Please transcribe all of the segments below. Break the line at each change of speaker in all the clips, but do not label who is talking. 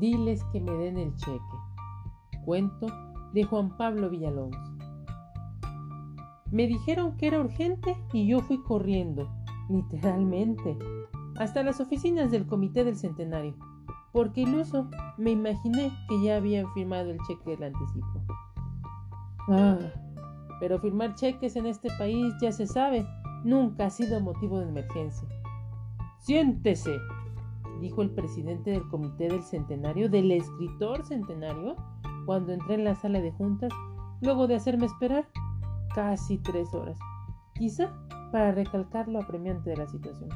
Diles que me den el cheque. Cuento de Juan Pablo Villalobos. Me dijeron que era urgente y yo fui corriendo, literalmente, hasta las oficinas del Comité del Centenario, porque iluso me imaginé que ya habían firmado el cheque del anticipo. Ah, pero firmar cheques en este país, ya se sabe, nunca ha sido motivo de emergencia. Siéntese, dijo el presidente del comité del centenario, del escritor centenario, cuando entré en la sala de juntas, luego de hacerme esperar casi tres horas, quizá para recalcar lo apremiante de la situación.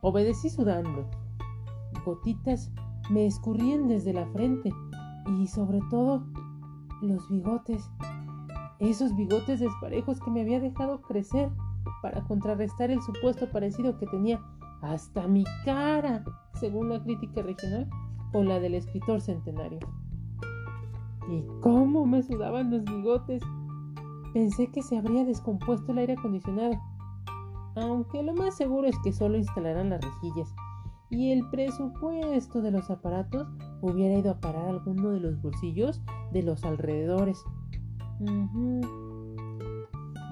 Obedecí sudando. Gotitas me escurrían desde la frente y sobre todo los bigotes, esos bigotes desparejos que me había dejado crecer para contrarrestar el supuesto parecido que tenía hasta mi cara, según la crítica regional, con la del escritor centenario. ¿Y cómo me sudaban los bigotes? Pensé que se habría descompuesto el aire acondicionado, aunque lo más seguro es que solo instalarán las rejillas y el presupuesto de los aparatos hubiera ido a parar alguno de los bolsillos de los alrededores.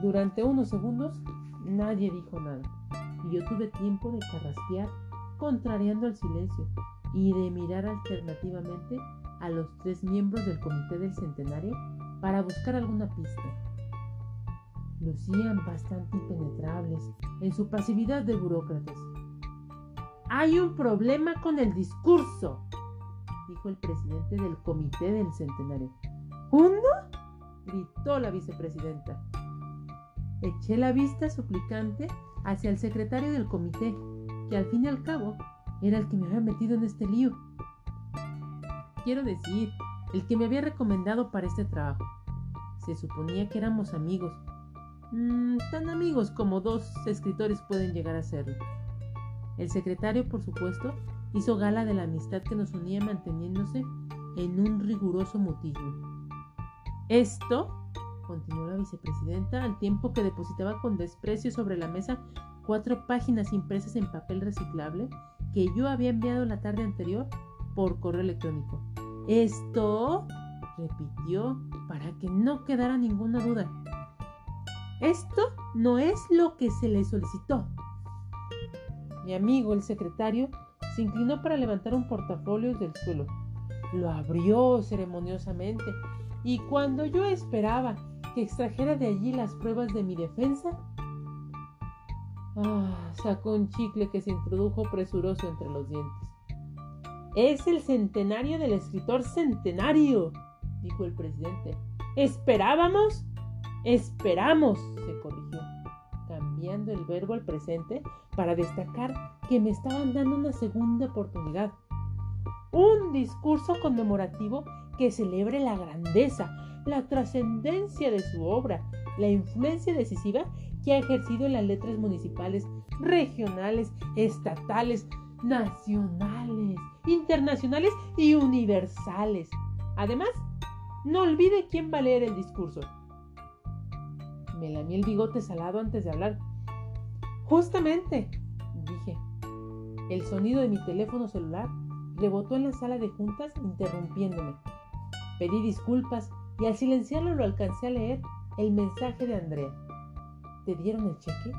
Durante unos segundos nadie dijo nada y yo tuve tiempo de carraspear contrariando el silencio y de mirar alternativamente a los tres miembros del comité del centenario para buscar alguna pista. Lucían bastante impenetrables en su pasividad de burócratas. Hay un problema con el discurso, dijo el presidente del comité del centenario. ¿Uno? gritó la vicepresidenta. Eché la vista suplicante hacia el secretario del comité, que al fin y al cabo era el que me había metido en este lío. Quiero decir, el que me había recomendado para este trabajo. Se suponía que éramos amigos, mm, tan amigos como dos escritores pueden llegar a serlo. El secretario, por supuesto, hizo gala de la amistad que nos unía manteniéndose en un riguroso mutismo. Esto continuó la vicepresidenta al tiempo que depositaba con desprecio sobre la mesa cuatro páginas impresas en papel reciclable que yo había enviado la tarde anterior por correo electrónico. Esto, repitió, para que no quedara ninguna duda. Esto no es lo que se le solicitó. Mi amigo, el secretario, se inclinó para levantar un portafolio del suelo. Lo abrió ceremoniosamente y cuando yo esperaba que extrajera de allí las pruebas de mi defensa, ah, sacó un chicle que se introdujo presuroso entre los dientes. Es el centenario del escritor centenario, dijo el presidente. ¿Esperábamos? Esperamos, se corrigió, cambiando el verbo al presente para destacar que me estaban dando una segunda oportunidad. Un discurso conmemorativo que celebre la grandeza, la trascendencia de su obra, la influencia decisiva que ha ejercido en las letras municipales, regionales, estatales, nacionales, internacionales y universales. Además, no olvide quién va a leer el discurso. Me lamí el bigote salado antes de hablar. Justamente, dije. El sonido de mi teléfono celular rebotó en la sala de juntas interrumpiéndome. Pedí disculpas y al silenciarlo lo alcancé a leer el mensaje de Andrea. ¿Te dieron el cheque?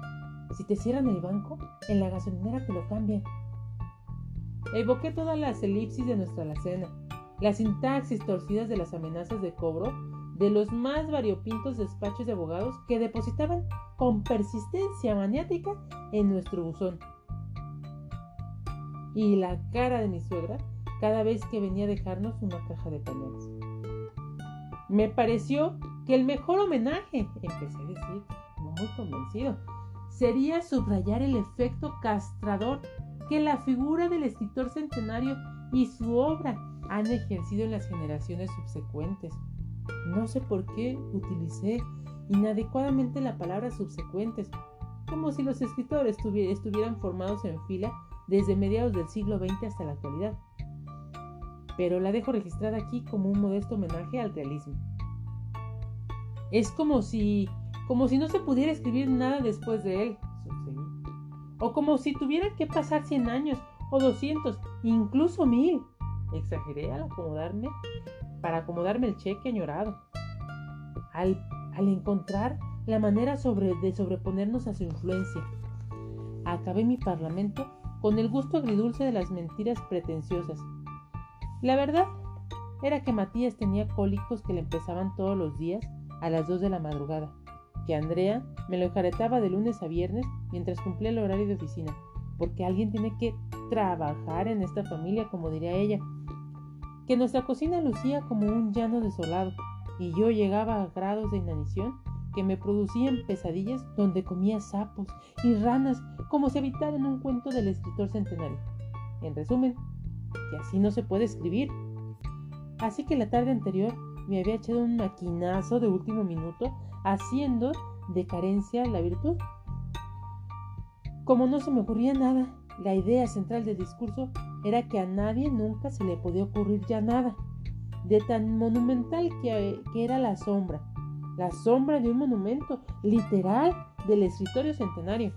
Si te cierran el banco, en la gasolinera te lo cambian. Evoqué todas las elipsis de nuestra alacena, las sintaxis torcidas de las amenazas de cobro de los más variopintos despachos de abogados que depositaban con persistencia maniática en nuestro buzón. Y la cara de mi suegra cada vez que venía a dejarnos una caja de pañales. Me pareció que el mejor homenaje, empecé a decir, no muy convencido, sería subrayar el efecto castrador que la figura del escritor centenario y su obra han ejercido en las generaciones subsecuentes. No sé por qué utilicé inadecuadamente la palabra subsecuentes, como si los escritores estuvieran formados en fila desde mediados del siglo XX hasta la actualidad pero la dejo registrada aquí como un modesto homenaje al realismo. Es como si, como si no se pudiera escribir nada después de él, O como si tuviera que pasar 100 años, o 200, incluso mil, Exageré al acomodarme para acomodarme el cheque añorado. Al, al encontrar la manera de sobreponernos a su influencia. Acabé mi parlamento con el gusto agridulce de las mentiras pretenciosas. La verdad era que Matías tenía cólicos que le empezaban todos los días a las 2 de la madrugada, que Andrea me lo enjaretaba de lunes a viernes mientras cumplía el horario de oficina, porque alguien tiene que trabajar en esta familia, como diría ella, que nuestra cocina lucía como un llano desolado, y yo llegaba a grados de inanición que me producían pesadillas donde comía sapos y ranas como si habitara en un cuento del escritor centenario. En resumen, que así no se puede escribir. Así que la tarde anterior me había echado un maquinazo de último minuto haciendo de carencia la virtud. Como no se me ocurría nada, la idea central del discurso era que a nadie nunca se le podía ocurrir ya nada, de tan monumental que, que era la sombra, la sombra de un monumento literal del escritorio centenario.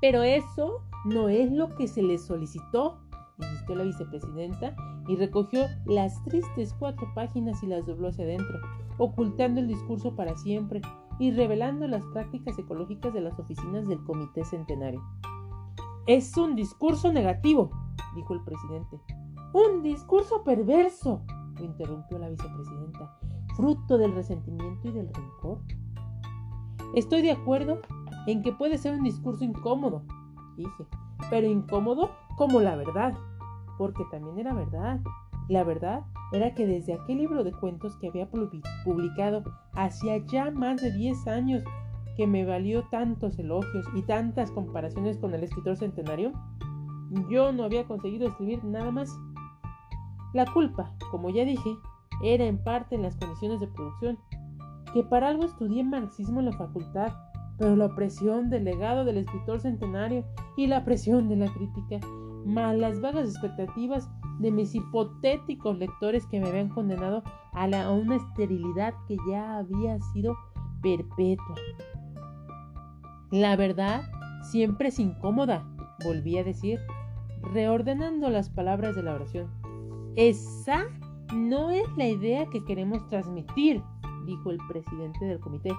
Pero eso no es lo que se le solicitó, insistió la vicepresidenta y recogió las tristes cuatro páginas y las dobló hacia adentro, ocultando el discurso para siempre y revelando las prácticas ecológicas de las oficinas del Comité Centenario. Es un discurso negativo, dijo el presidente. Un discurso perverso, lo interrumpió la vicepresidenta fruto del resentimiento y del rencor? Estoy de acuerdo en que puede ser un discurso incómodo, dije, pero incómodo como la verdad, porque también era verdad. La verdad era que desde aquel libro de cuentos que había publicado hacía ya más de 10 años que me valió tantos elogios y tantas comparaciones con el escritor centenario, yo no había conseguido escribir nada más. La culpa, como ya dije, era en parte en las condiciones de producción, que para algo estudié marxismo en la facultad, pero la presión del legado del escritor centenario y la presión de la crítica, más las vagas expectativas de mis hipotéticos lectores que me habían condenado a, a una esterilidad que ya había sido perpetua. La verdad siempre es incómoda, volví a decir, reordenando las palabras de la oración. Esa no es la idea que queremos transmitir, dijo el presidente del comité.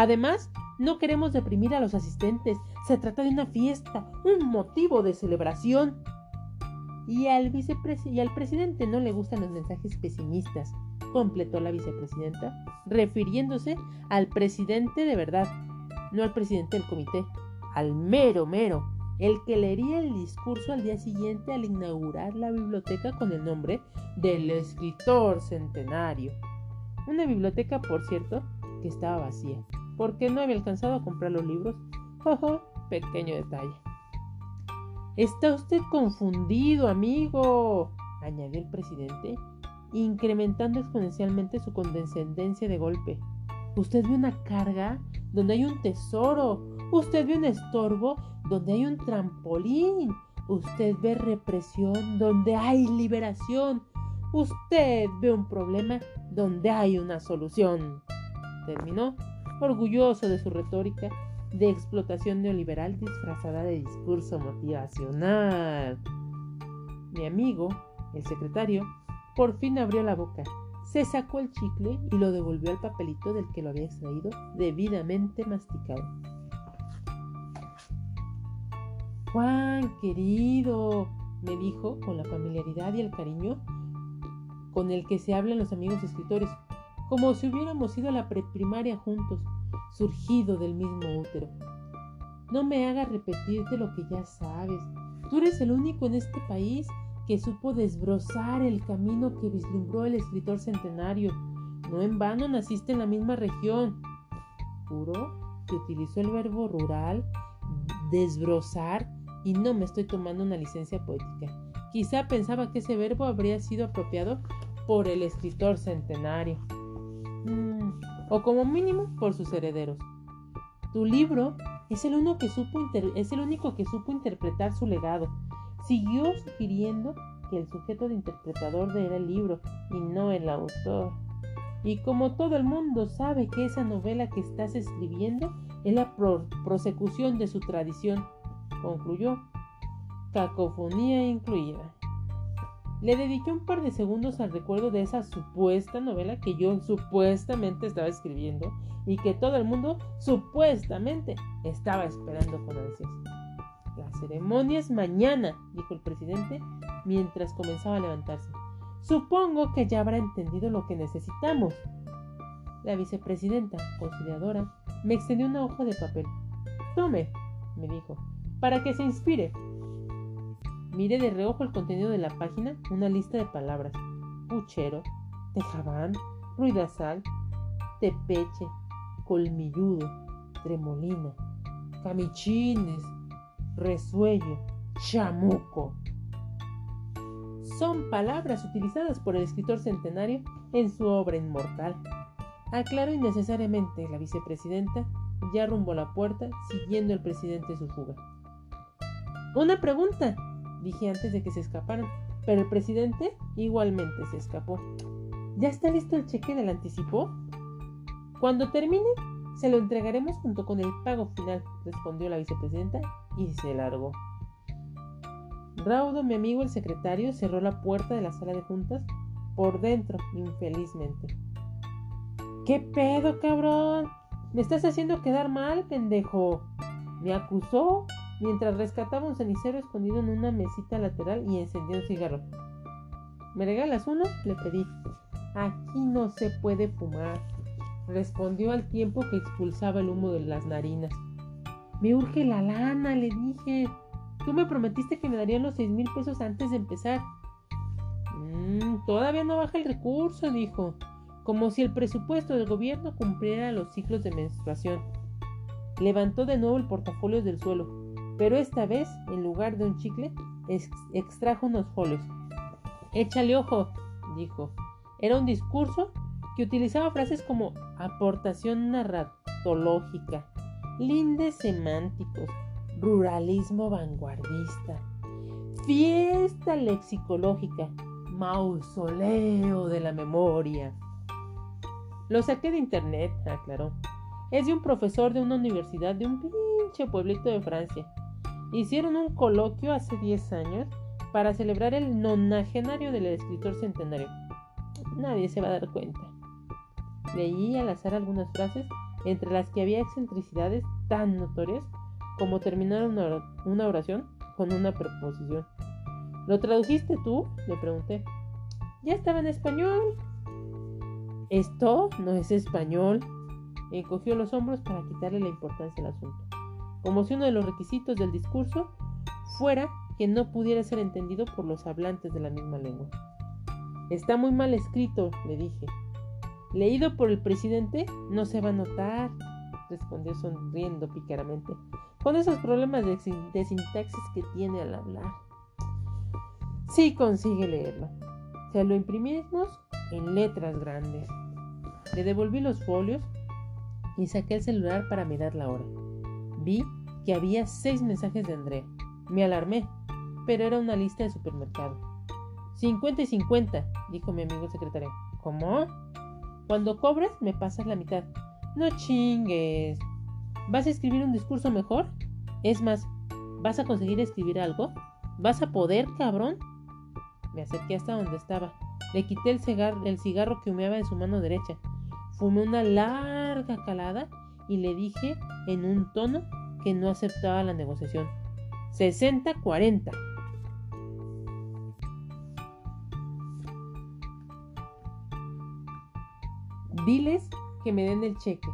Además, no queremos deprimir a los asistentes. Se trata de una fiesta, un motivo de celebración. Y al, y al presidente no le gustan los mensajes pesimistas, completó la vicepresidenta, refiriéndose al presidente de verdad, no al presidente del comité, al mero mero el que leería el discurso al día siguiente al inaugurar la biblioteca con el nombre del escritor centenario. Una biblioteca, por cierto, que estaba vacía, porque no había alcanzado a comprar los libros. Ojo, pequeño detalle. Está usted confundido, amigo, añadió el presidente, incrementando exponencialmente su condescendencia de golpe. Usted ve una carga donde hay un tesoro. Usted ve un estorbo donde hay un trampolín. Usted ve represión donde hay liberación. Usted ve un problema donde hay una solución. Terminó, orgulloso de su retórica de explotación neoliberal disfrazada de discurso motivacional. Mi amigo, el secretario, por fin abrió la boca se sacó el chicle y lo devolvió al papelito del que lo había extraído debidamente masticado. Juan, querido, me dijo con la familiaridad y el cariño con el que se hablan los amigos escritores, como si hubiéramos ido a la preprimaria juntos, surgido del mismo útero. No me hagas repetirte lo que ya sabes. Tú eres el único en este país que supo desbrozar el camino que vislumbró el escritor centenario. No en vano naciste en la misma región. Juro que utilizó el verbo rural, desbrozar, y no me estoy tomando una licencia poética. Quizá pensaba que ese verbo habría sido apropiado por el escritor centenario. Mm, o como mínimo por sus herederos. Tu libro es el, uno que supo es el único que supo interpretar su legado siguió sugiriendo que el sujeto de interpretador era el libro y no el autor. Y como todo el mundo sabe que esa novela que estás escribiendo es la prosecución de su tradición, concluyó, cacofonía incluida. Le dediqué un par de segundos al recuerdo de esa supuesta novela que yo supuestamente estaba escribiendo y que todo el mundo supuestamente estaba esperando con ansias. La ceremonia es mañana, dijo el presidente mientras comenzaba a levantarse. Supongo que ya habrá entendido lo que necesitamos. La vicepresidenta, conciliadora, me extendió una hoja de papel. Tome, me dijo, para que se inspire. Mire de reojo el contenido de la página, una lista de palabras. Puchero, tejabán, ruidazal, tepeche, colmilludo, tremolina, camichines, resuello, chamuco. Son palabras utilizadas por el escritor centenario en su obra inmortal. Aclaró innecesariamente la vicepresidenta, ya rumbo a la puerta, siguiendo el presidente su fuga. Una pregunta, dije antes de que se escaparan, pero el presidente igualmente se escapó. ¿Ya está listo el cheque del anticipo? Cuando termine, se lo entregaremos junto con el pago final, respondió la vicepresidenta y se largó. Raudo, mi amigo el secretario, cerró la puerta de la sala de juntas por dentro, infelizmente. ¿Qué pedo, cabrón? Me estás haciendo quedar mal, pendejo. Me acusó mientras rescataba un cenicero escondido en una mesita lateral y encendía un cigarro. ¿Me regalas uno? Le pedí. Aquí no se puede fumar, respondió al tiempo que expulsaba el humo de las narinas. Me urge la lana, le dije. Tú me prometiste que me darían los seis mil pesos antes de empezar. Mm, todavía no baja el recurso, dijo, como si el presupuesto del gobierno cumpliera los ciclos de menstruación. Levantó de nuevo el portafolio del suelo pero esta vez, en lugar de un chicle, extrajo unos folios. Échale ojo, dijo. Era un discurso que utilizaba frases como aportación narratológica, lindes semánticos, ruralismo vanguardista, fiesta lexicológica, mausoleo de la memoria. Lo saqué de internet, aclaró. Es de un profesor de una universidad de un pinche pueblito de Francia. Hicieron un coloquio hace 10 años para celebrar el nonagenario del escritor centenario. Nadie se va a dar cuenta. Leí al azar algunas frases, entre las que había excentricidades tan notorias como terminar una oración con una preposición. ¿Lo tradujiste tú? le pregunté. Ya estaba en español. Esto no es español. Encogió los hombros para quitarle la importancia al asunto como si uno de los requisitos del discurso fuera que no pudiera ser entendido por los hablantes de la misma lengua. Está muy mal escrito, le dije. Leído por el presidente no se va a notar, respondió sonriendo pícaramente, con esos problemas de, de sintaxis que tiene al hablar. Sí consigue leerlo. Se lo imprimimos en letras grandes. Le devolví los folios y saqué el celular para mirar la hora. Vi que había seis mensajes de Andrea. Me alarmé, pero era una lista de supermercado. 50 y 50, dijo mi amigo secretario. ¿Cómo? Cuando cobres, me pasas la mitad. No chingues. ¿Vas a escribir un discurso mejor? Es más, ¿vas a conseguir escribir algo? ¿Vas a poder, cabrón? Me acerqué hasta donde estaba. Le quité el, cigarro, el cigarro que humeaba en su mano derecha. Fumé una larga calada y le dije en un tono que no aceptaba la negociación. 60-40. Diles que me den el cheque.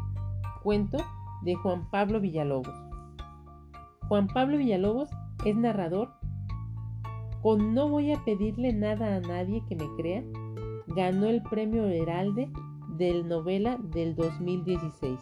Cuento de Juan Pablo Villalobos. Juan Pablo Villalobos es narrador. Con No voy a pedirle nada a nadie que me crea, ganó el premio Heralde del novela del 2016.